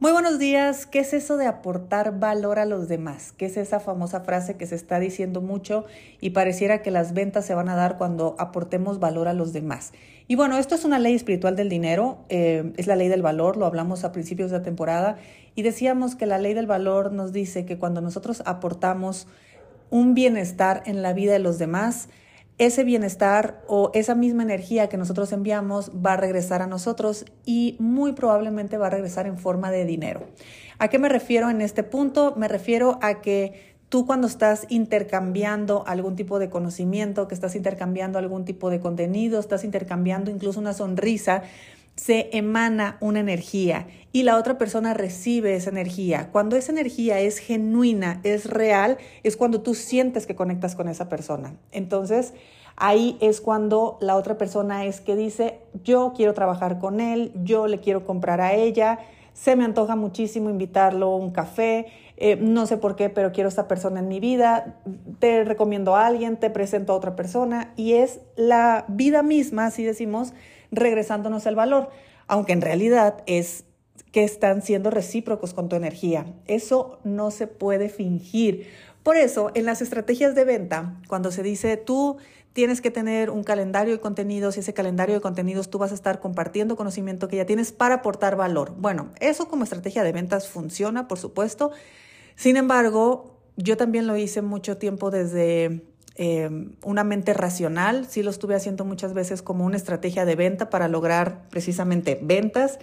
Muy buenos días. ¿Qué es eso de aportar valor a los demás? ¿Qué es esa famosa frase que se está diciendo mucho y pareciera que las ventas se van a dar cuando aportemos valor a los demás? Y bueno, esto es una ley espiritual del dinero, eh, es la ley del valor, lo hablamos a principios de la temporada y decíamos que la ley del valor nos dice que cuando nosotros aportamos un bienestar en la vida de los demás, ese bienestar o esa misma energía que nosotros enviamos va a regresar a nosotros y muy probablemente va a regresar en forma de dinero. ¿A qué me refiero en este punto? Me refiero a que tú cuando estás intercambiando algún tipo de conocimiento, que estás intercambiando algún tipo de contenido, estás intercambiando incluso una sonrisa, se emana una energía y la otra persona recibe esa energía. Cuando esa energía es genuina, es real, es cuando tú sientes que conectas con esa persona. Entonces, ahí es cuando la otra persona es que dice, yo quiero trabajar con él, yo le quiero comprar a ella, se me antoja muchísimo invitarlo a un café, eh, no sé por qué, pero quiero a esta persona en mi vida, te recomiendo a alguien, te presento a otra persona y es la vida misma, así decimos, regresándonos el valor, aunque en realidad es que están siendo recíprocos con tu energía. Eso no se puede fingir. Por eso, en las estrategias de venta, cuando se dice tú tienes que tener un calendario de contenidos y ese calendario de contenidos tú vas a estar compartiendo conocimiento que ya tienes para aportar valor. Bueno, eso como estrategia de ventas funciona, por supuesto. Sin embargo, yo también lo hice mucho tiempo desde Em, una mente racional, sí lo estuve haciendo muchas veces como una estrategia de venta para lograr precisamente ventas.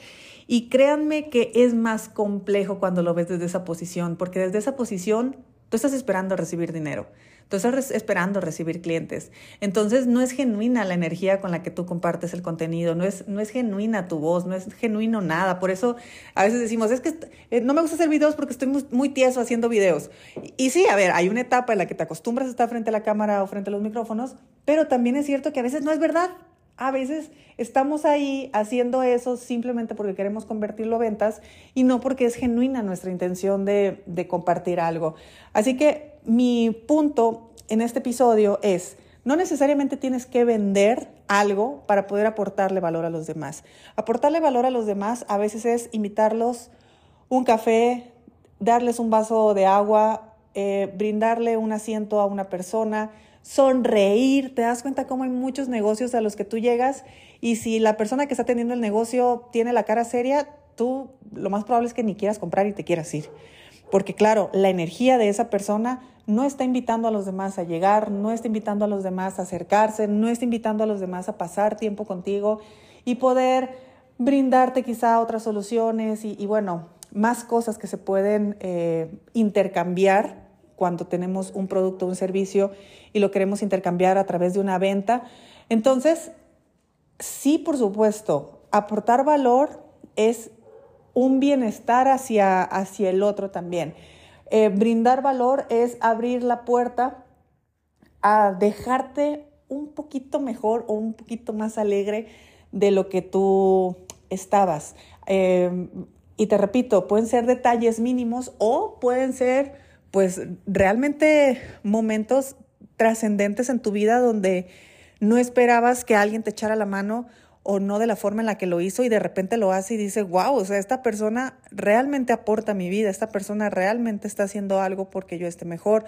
Y créanme que es más complejo cuando lo ves desde esa posición, porque desde esa posición tú estás esperando recibir dinero. Tú estás esperando recibir clientes. Entonces no es genuina la energía con la que tú compartes el contenido, no es, no es genuina tu voz, no es genuino nada. Por eso a veces decimos, es que eh, no me gusta hacer videos porque estoy muy, tieso haciendo videos. Y, sí, a ver, hay una etapa en la que te acostumbras a estar frente a la cámara o frente a los micrófonos, pero también es cierto que a veces no es verdad. A veces estamos ahí haciendo eso simplemente porque queremos convertirlo a ventas y no porque es genuina nuestra intención de, de compartir algo. Así que mi punto en este episodio es, no necesariamente tienes que vender algo para poder aportarle valor a los demás. Aportarle valor a los demás a veces es invitarlos un café, darles un vaso de agua, eh, brindarle un asiento a una persona, sonreír. Te das cuenta cómo hay muchos negocios a los que tú llegas y si la persona que está teniendo el negocio tiene la cara seria, tú lo más probable es que ni quieras comprar y te quieras ir. Porque claro, la energía de esa persona no está invitando a los demás a llegar, no está invitando a los demás a acercarse, no está invitando a los demás a pasar tiempo contigo y poder brindarte quizá otras soluciones y, bueno, más cosas que se pueden eh, intercambiar cuando tenemos un producto o un servicio y lo queremos intercambiar a través de una venta. Entonces, sí, por supuesto, aportar valor es un bienestar hacia, hacia el otro también. Eh, brindar valor es abrir la puerta a dejarte un poquito mejor o un poquito más alegre de lo que tú estabas. Eh, y te repito, pueden ser detalles mínimos o pueden ser pues realmente momentos trascendentes en tu vida donde no esperabas que alguien te echara la mano o no de la forma en la que lo hizo y de repente lo hace y dice, wow, o sea, esta persona realmente aporta mi vida, esta persona realmente está haciendo algo porque yo esté mejor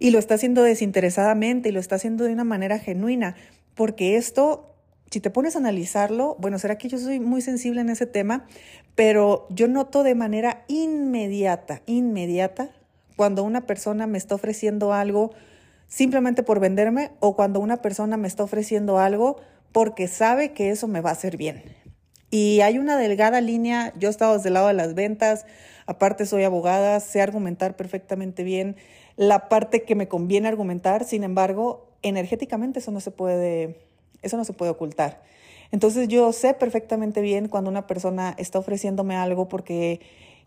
y lo está haciendo desinteresadamente y lo está haciendo de una manera genuina, porque esto, si te pones a analizarlo, bueno, será que yo soy muy sensible en ese tema, pero yo noto de manera inmediata, inmediata, cuando una persona me está ofreciendo algo simplemente por venderme o cuando una persona me está ofreciendo algo porque sabe que eso me va a hacer bien. Y hay una delgada línea, yo he estado desde el lado de las ventas, aparte soy abogada, sé argumentar perfectamente bien la parte que me conviene argumentar, sin embargo, energéticamente eso no se puede, eso no se puede ocultar. Entonces yo sé perfectamente bien cuando una persona está ofreciéndome algo porque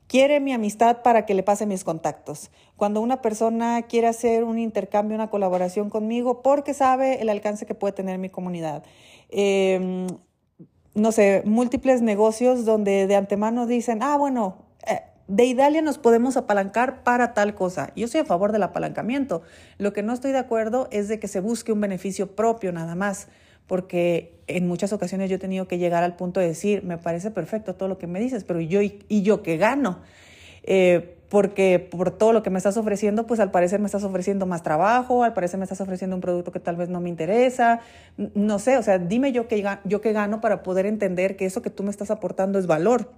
quiere mi amistad para que le pase mis contactos. Cuando una persona quiere hacer un intercambio, una colaboración conmigo, porque sabe el alcance que puede tener mi comunidad. Em, no sé, múltiples negocios donde de antemano dicen, ah, bueno, eh, de Idalia nos podemos apalancar para tal cosa. Yo estoy a favor del apalancamiento. Lo que no estoy de acuerdo es de que se busque un beneficio propio nada más, porque en muchas ocasiones yo he tenido que llegar al punto de decir, me parece perfecto todo lo que me dices, pero yo y, yo qué gano. Eh, porque por todo lo que me estás ofreciendo, pues al parecer me estás ofreciendo más trabajo, al parecer me estás ofreciendo un producto que tal vez no me interesa, no sé, o sea, dime yo qué, yo qué gano para poder entender que eso que tú me estás aportando es valor.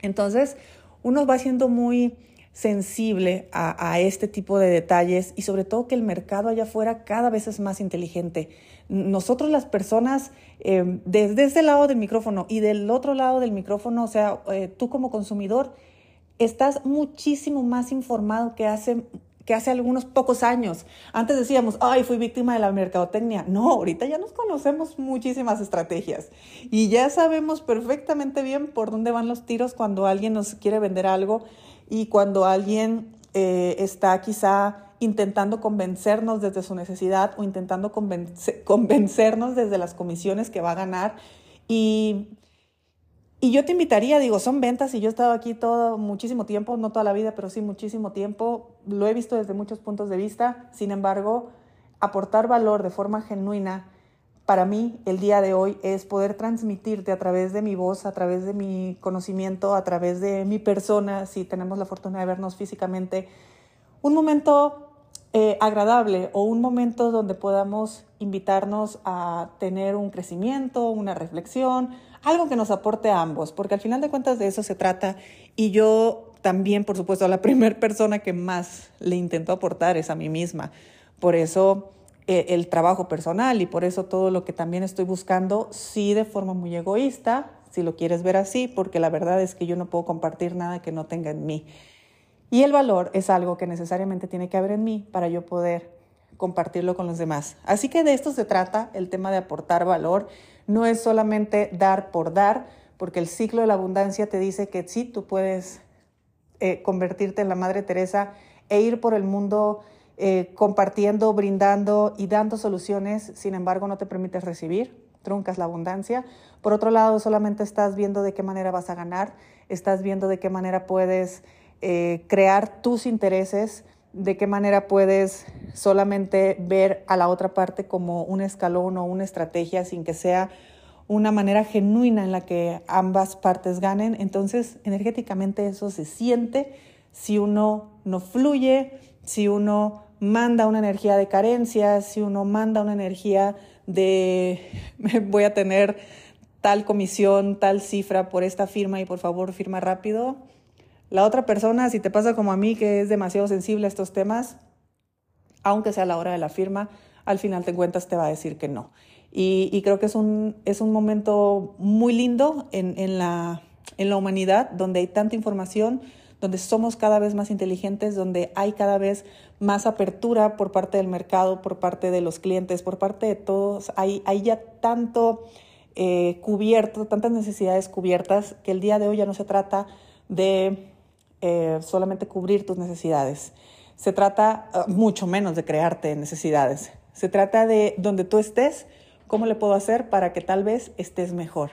Entonces, uno va siendo muy sensible a, este tipo de detalles y sobre todo que el mercado allá afuera cada vez es más inteligente. Nosotros las personas, eh, desde este lado del micrófono y del otro lado del micrófono, o sea, eh, tú como consumidor, estás muchísimo más informado que hace que hace algunos pocos años. Antes decíamos, ay, fui víctima de la mercadotecnia. No, ahorita ya nos conocemos muchísimas estrategias y ya sabemos perfectamente bien por dónde van los tiros cuando alguien nos quiere vender algo y cuando alguien eh, está quizá intentando convencernos desde su necesidad o intentando convencernos desde las comisiones que va a ganar. Y y yo te invitaría, digo, son ventas y yo he estado aquí todo muchísimo tiempo, no toda la vida, pero sí muchísimo tiempo. Lo he visto desde muchos puntos de vista. Sin embargo, aportar valor de forma genuina para mí el día de hoy es poder transmitirte a través de mi voz, a través de mi conocimiento, a través de mi persona, si tenemos la fortuna de vernos físicamente, un momento eh, agradable o un momento donde podamos invitarnos a tener un crecimiento, una reflexión, algo que nos aporte a ambos, porque al final de cuentas de eso se trata y yo también, por supuesto, la primera persona que más le intento aportar es a mí misma. Por eso eh, el trabajo personal y por eso todo lo que también estoy buscando, sí de forma muy egoísta, si lo quieres ver así, porque la verdad es que yo no puedo compartir nada que no tenga en mí. Y el valor es algo que necesariamente tiene que haber en mí para yo poder compartirlo con los demás. Así que de esto se trata, el tema de aportar valor no es solamente dar por dar, porque el ciclo de la abundancia te dice que sí, tú puedes eh, convertirte en la Madre Teresa e ir por el mundo eh, compartiendo, brindando y dando soluciones, sin embargo no te permites recibir, truncas la abundancia. Por otro lado, solamente estás viendo de qué manera vas a ganar, estás viendo de qué manera puedes eh, crear tus intereses, de qué manera puedes solamente ver a la otra parte como un escalón o una estrategia sin que sea una manera genuina en la que ambas partes ganen. Entonces, energéticamente eso se siente si uno no fluye, si uno manda una energía de carencia, si uno manda una energía de voy a tener tal comisión, tal cifra por esta firma y por favor firma rápido la otra persona, si te pasa como a mí, que es demasiado sensible a estos temas, aunque sea la hora de la firma, al final te cuentas te va a decir que no. Y, creo que es un, es un momento muy lindo en, en, la, en la humanidad, donde hay tanta información, donde somos cada vez más inteligentes, donde hay cada vez más apertura por parte del mercado, por parte de los clientes, por parte de todos. Hay, hay ya tanto eh, cubierto, tantas necesidades cubiertas, que el día de hoy ya no se trata de eh, solamente cubrir tus necesidades. Se trata ah, mucho menos de crearte necesidades. Se trata de donde tú estés, cómo le puedo hacer para que tal vez estés mejor.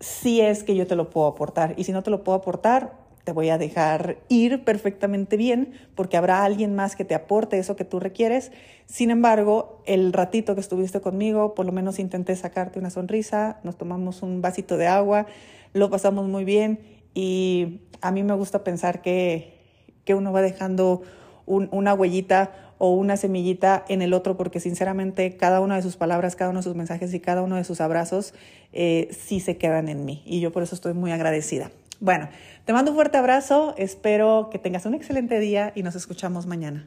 Si es que yo te lo puedo aportar. Y si no te lo puedo aportar, te voy a dejar ir perfectamente bien porque habrá alguien más que te aporte eso que tú requieres. Sin embargo, el ratito que estuviste conmigo, por lo menos intenté sacarte una sonrisa, nos tomamos un vasito de agua, lo pasamos muy bien y a mí me gusta pensar que, que uno va dejando una huellita o una semillita en el otro, porque sinceramente cada una de sus palabras, cada uno de sus mensajes y cada uno de sus abrazos eh, sí se quedan en mí. Y yo por eso estoy muy agradecida. Bueno, te mando un fuerte abrazo, espero que tengas un excelente día y nos escuchamos mañana.